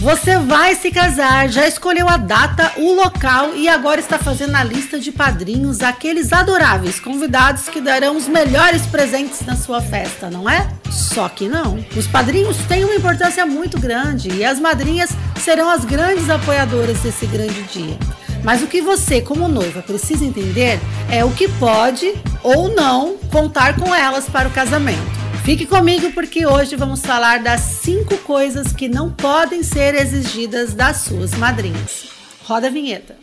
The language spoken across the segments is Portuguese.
Você vai se casar, já escolheu a data, o local e agora está fazendo a lista de padrinhos, aqueles adoráveis convidados que darão os melhores presentes na sua festa, não é? Só que não. Os padrinhos têm uma importância muito grande e as madrinhas serão as grandes apoiadoras desse grande dia. Mas o que você, como noiva, precisa entender é o que pode ou não contar com elas para o casamento. Fique comigo porque hoje vamos falar das cinco coisas que não podem ser exigidas das suas madrinhas. Roda a vinheta.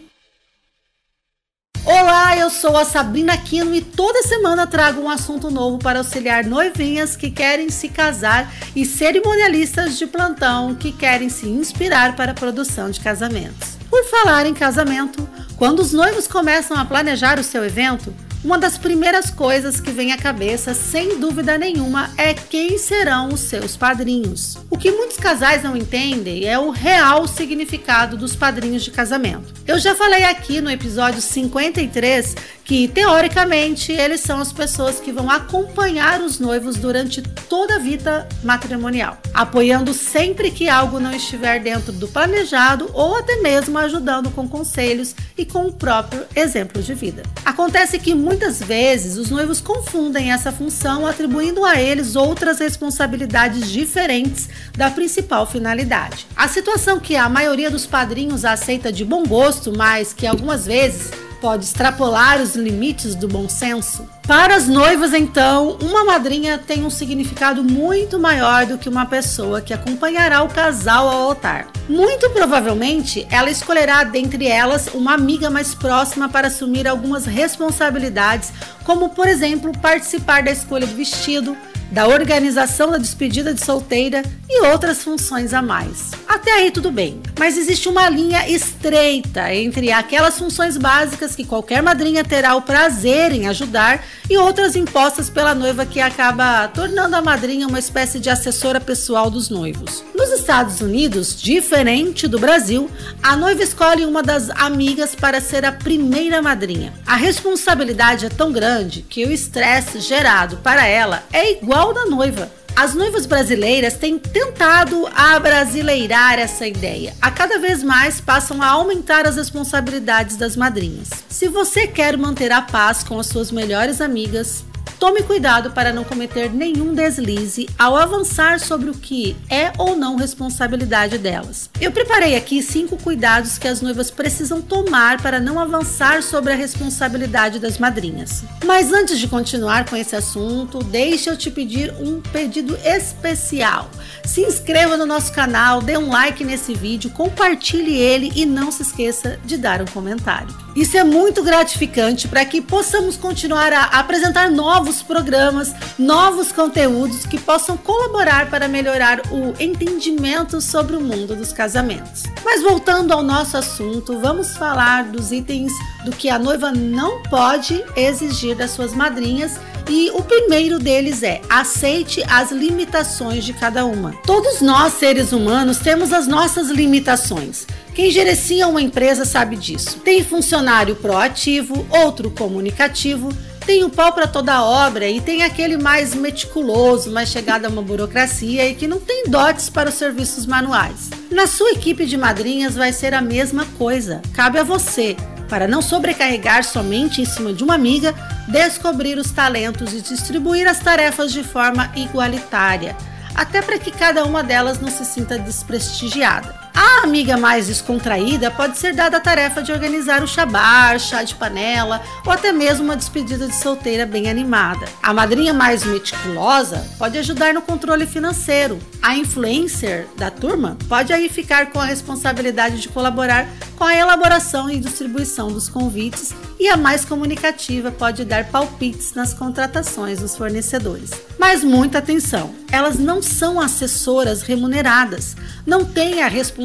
Olá, eu sou a Sabrina Aquino e toda semana trago um assunto novo para auxiliar noivinhas que querem se casar e cerimonialistas de plantão que querem se inspirar para a produção de casamentos. Por falar em casamento, quando os noivos começam a planejar o seu evento, uma das primeiras coisas que vem à cabeça, sem dúvida nenhuma, é quem serão os seus padrinhos. O que muitos casais não entendem é o real significado dos padrinhos de casamento. Eu já falei aqui no episódio 53 que, teoricamente, eles são as pessoas que vão acompanhar os noivos durante toda a vida matrimonial, apoiando sempre que algo não estiver dentro do planejado ou até mesmo ajudando com conselhos e com o próprio exemplo de vida. Acontece que muitas vezes os noivos confundem essa função, atribuindo a eles outras responsabilidades diferentes da principal finalidade. A situação que a maioria dos padrinhos aceita de bom gosto, mas que algumas vezes pode extrapolar os limites do bom senso? Para as noivas, então, uma madrinha tem um significado muito maior do que uma pessoa que acompanhará o casal ao altar. Muito provavelmente, ela escolherá dentre elas uma amiga mais próxima para assumir algumas responsabilidades, como, por exemplo, participar da escolha do vestido, da organização da despedida de solteira e outras funções a mais. Até aí tudo bem, mas existe uma linha estreita entre aquelas funções básicas que qualquer madrinha terá o prazer em ajudar e outras impostas pela noiva que acaba tornando a madrinha uma espécie de assessora pessoal dos noivos. Nos Estados Unidos, diferente do Brasil, a noiva escolhe uma das amigas para ser a primeira madrinha. A responsabilidade é tão grande que o estresse gerado para ela é igual igual da noiva. As noivas brasileiras têm tentado abrasileirar essa ideia. A cada vez mais passam a aumentar as responsabilidades das madrinhas. Se você quer manter a paz com as suas melhores amigas, Tome cuidado para não cometer nenhum deslize ao avançar sobre o que é ou não responsabilidade delas. Eu preparei aqui cinco cuidados que as noivas precisam tomar para não avançar sobre a responsabilidade das madrinhas. Mas antes de continuar com esse assunto, deixa eu te pedir um pedido especial. Se inscreva no nosso canal, dê um like nesse vídeo, compartilhe ele e não se esqueça de dar um comentário. Isso é muito gratificante para que possamos continuar a apresentar novos programas, novos conteúdos que possam colaborar para melhorar o entendimento sobre o mundo dos casamentos. Mas voltando ao nosso assunto, vamos falar dos itens do que a noiva não pode exigir das suas madrinhas e o primeiro deles é: aceite as limitações de cada uma. Todos nós, seres humanos, temos as nossas limitações. Quem gerencia uma empresa sabe disso. Tem funcionário proativo, outro comunicativo, tem o pau para toda obra e tem aquele mais meticuloso, mais chegado a uma burocracia e que não tem dotes para os serviços manuais. Na sua equipe de madrinhas vai ser a mesma coisa. Cabe a você, para não sobrecarregar somente em cima de uma amiga, descobrir os talentos e distribuir as tarefas de forma igualitária, até para que cada uma delas não se sinta desprestigiada. A amiga mais descontraída pode ser dada a tarefa de organizar o chabar, chá de panela ou até mesmo uma despedida de solteira bem animada. A madrinha mais meticulosa pode ajudar no controle financeiro. A influencer da turma pode aí ficar com a responsabilidade de colaborar com a elaboração e distribuição dos convites e a mais comunicativa pode dar palpites nas contratações dos fornecedores. Mas muita atenção, elas não são assessoras remuneradas, não têm a responsabilidade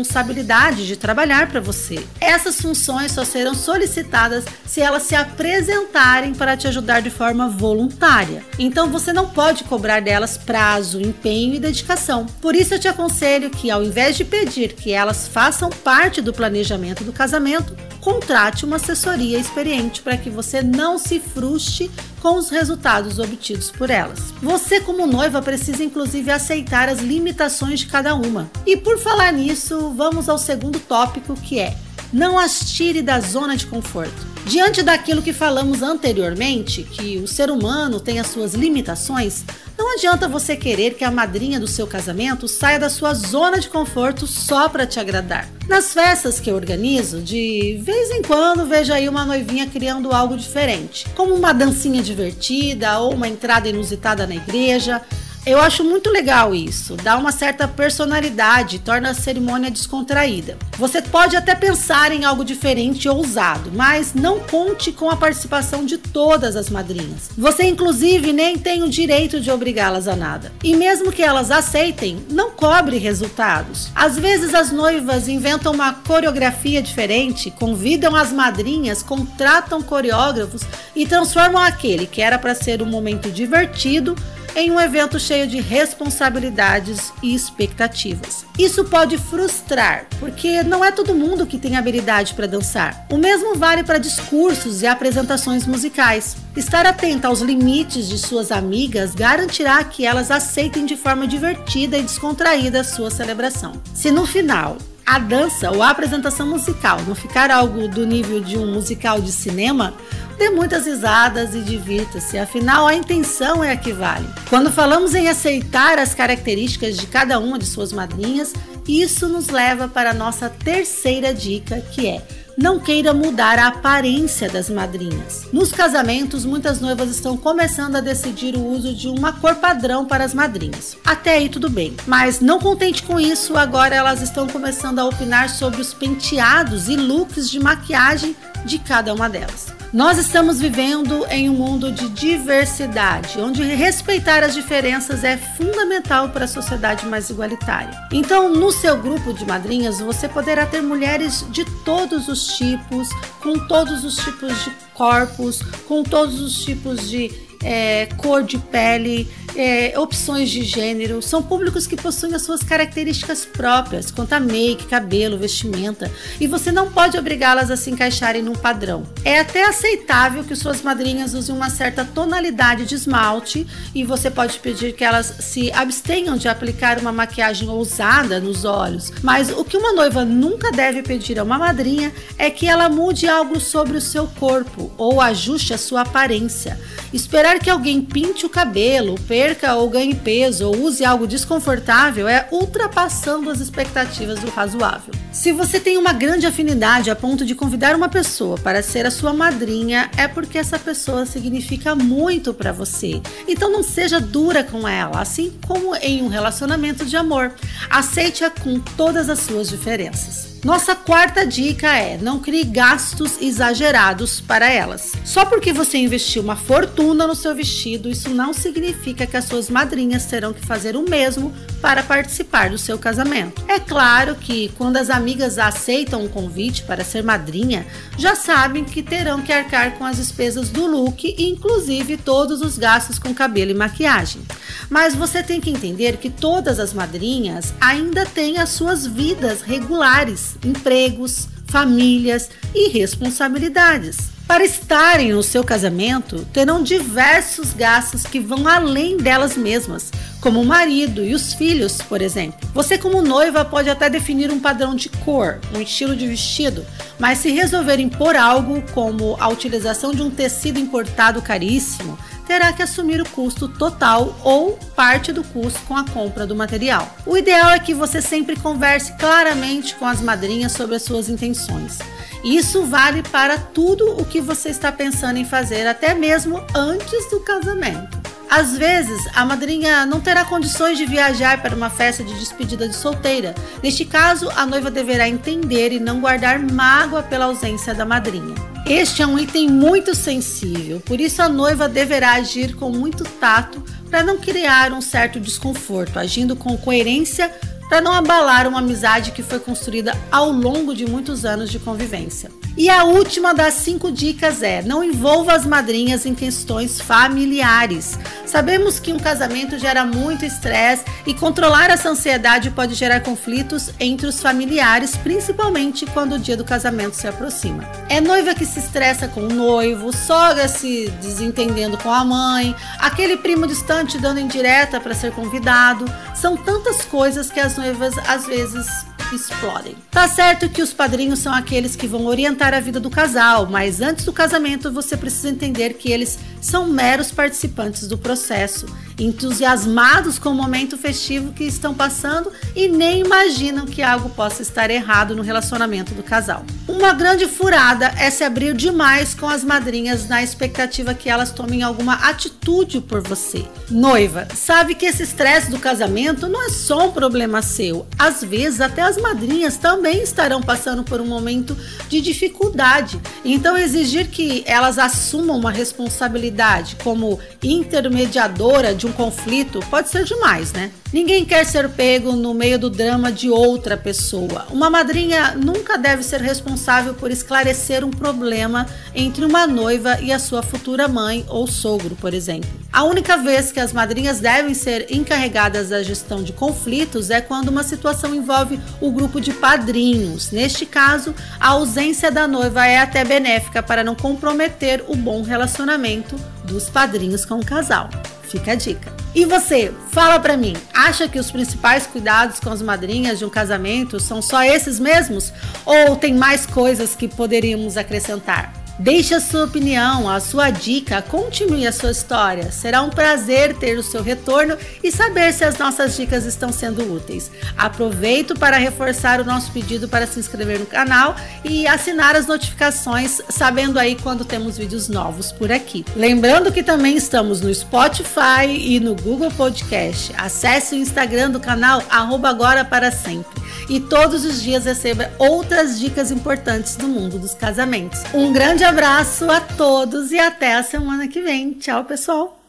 de trabalhar para você. Essas funções só serão solicitadas se elas se apresentarem para te ajudar de forma voluntária. Então você não pode cobrar delas prazo, empenho e dedicação. Por isso eu te aconselho que ao invés de pedir que elas façam parte do planejamento do casamento, contrate uma assessoria experiente para que você não se frustre com os resultados obtidos por elas. Você, como noiva, precisa inclusive aceitar as limitações de cada uma. E por falar nisso, vamos ao segundo tópico que é não as tire da zona de conforto. Diante daquilo que falamos anteriormente, que o ser humano tem as suas limitações, não adianta você querer que a madrinha do seu casamento saia da sua zona de conforto só para te agradar. Nas festas que eu organizo, de vez em quando vejo aí uma noivinha criando algo diferente, como uma dancinha divertida ou uma entrada inusitada na igreja. Eu acho muito legal isso, dá uma certa personalidade, torna a cerimônia descontraída. Você pode até pensar em algo diferente ou ousado, mas não conte com a participação de todas as madrinhas. Você, inclusive, nem tem o direito de obrigá-las a nada. E mesmo que elas aceitem, não cobre resultados. Às vezes, as noivas inventam uma coreografia diferente, convidam as madrinhas, contratam coreógrafos e transformam aquele que era para ser um momento divertido em um evento cheio de responsabilidades e expectativas. Isso pode frustrar, porque não é todo mundo que tem habilidade para dançar. O mesmo vale para discursos e apresentações musicais. Estar atenta aos limites de suas amigas garantirá que elas aceitem de forma divertida e descontraída a sua celebração. Se no final a dança ou a apresentação musical não ficar algo do nível de um musical de cinema, dê muitas risadas e divirta-se, afinal a intenção é a que vale. Quando falamos em aceitar as características de cada uma de suas madrinhas, isso nos leva para a nossa terceira dica, que é não queira mudar a aparência das madrinhas. Nos casamentos, muitas noivas estão começando a decidir o uso de uma cor padrão para as madrinhas. Até aí tudo bem, mas não contente com isso, agora elas estão começando a opinar sobre os penteados e looks de maquiagem de cada uma delas. Nós estamos vivendo em um mundo de diversidade, onde respeitar as diferenças é fundamental para a sociedade mais igualitária. Então, no seu grupo de madrinhas, você poderá ter mulheres de todos os tipos, com todos os tipos de corpos, com todos os tipos de é, cor de pele, é, opções de gênero, são públicos que possuem as suas características próprias, quanto a make, cabelo, vestimenta, e você não pode obrigá-las a se encaixarem num padrão. É até aceitável que suas madrinhas usem uma certa tonalidade de esmalte e você pode pedir que elas se abstenham de aplicar uma maquiagem ousada nos olhos, mas o que uma noiva nunca deve pedir a uma madrinha é que ela mude algo sobre o seu corpo ou ajuste a sua aparência. Esperar que alguém pinte o cabelo, perca ou ganhe peso ou use algo desconfortável é ultrapassando as expectativas do razoável. Se você tem uma grande afinidade a ponto de convidar uma pessoa para ser a sua madrinha, é porque essa pessoa significa muito para você. Então não seja dura com ela, assim como em um relacionamento de amor. Aceite-a com todas as suas diferenças. Nossa quarta dica é: não crie gastos exagerados para elas. Só porque você investiu uma fortuna no seu vestido, isso não significa que as suas madrinhas terão que fazer o mesmo para participar do seu casamento. É claro que quando as amigas aceitam um convite para ser madrinha, já sabem que terão que arcar com as despesas do look, inclusive todos os gastos com cabelo e maquiagem. Mas você tem que entender que todas as madrinhas ainda têm as suas vidas regulares empregos, famílias e responsabilidades. Para estarem no seu casamento, terão diversos gastos que vão além delas mesmas, como o marido e os filhos, por exemplo. Você, como noiva, pode até definir um padrão de cor, um estilo de vestido, mas se resolver impor algo como a utilização de um tecido importado caríssimo, terá que assumir o custo total ou parte do custo com a compra do material. O ideal é que você sempre converse claramente com as madrinhas sobre as suas intenções. Isso vale para tudo o que você está pensando em fazer, até mesmo antes do casamento. Às vezes, a madrinha não terá condições de viajar para uma festa de despedida de solteira. Neste caso, a noiva deverá entender e não guardar mágoa pela ausência da madrinha. Este é um item muito sensível, por isso a noiva deverá agir com muito tato para não criar um certo desconforto, agindo com coerência para não abalar uma amizade que foi construída ao longo de muitos anos de convivência. E a última das cinco dicas é: não envolva as madrinhas em questões familiares. Sabemos que um casamento gera muito estresse e controlar essa ansiedade pode gerar conflitos entre os familiares, principalmente quando o dia do casamento se aproxima. É noiva que se estressa com o noivo, sogra se desentendendo com a mãe, aquele primo distante dando indireta para ser convidado. São tantas coisas que as noivas às vezes explodem. Tá certo que os padrinhos são aqueles que vão orientar a vida do casal, mas antes do casamento você precisa entender que eles são meros participantes do processo, entusiasmados com o momento festivo que estão passando e nem imaginam que algo possa estar errado no relacionamento do casal. Uma grande furada é se abrir demais com as madrinhas na expectativa que elas tomem alguma atitude por você. Noiva, sabe que esse estresse do casamento não é só um problema seu. Às vezes, até as madrinhas também estarão passando por um momento de dificuldade. Então, exigir que elas assumam uma responsabilidade como intermediadora de um conflito pode ser demais, né? Ninguém quer ser pego no meio do drama de outra pessoa. Uma madrinha nunca deve ser responsável por esclarecer um problema entre uma noiva e a sua futura mãe ou sogro, por exemplo. A única vez que as madrinhas devem ser encarregadas da gestão de conflitos é quando uma situação envolve o grupo de padrinhos. Neste caso, a ausência da noiva é até benéfica para não comprometer o bom relacionamento dos padrinhos com o casal. Fica a dica. E você, fala para mim, acha que os principais cuidados com as madrinhas de um casamento são só esses mesmos? Ou tem mais coisas que poderíamos acrescentar? Deixe a sua opinião, a sua dica, continue a sua história. Será um prazer ter o seu retorno e saber se as nossas dicas estão sendo úteis. Aproveito para reforçar o nosso pedido para se inscrever no canal e assinar as notificações, sabendo aí quando temos vídeos novos por aqui. Lembrando que também estamos no Spotify e no Google Podcast. Acesse o Instagram do canal agora para sempre e todos os dias receba outras dicas importantes do mundo dos casamentos. Um grande abraço a todos e até a semana que vem. Tchau, pessoal!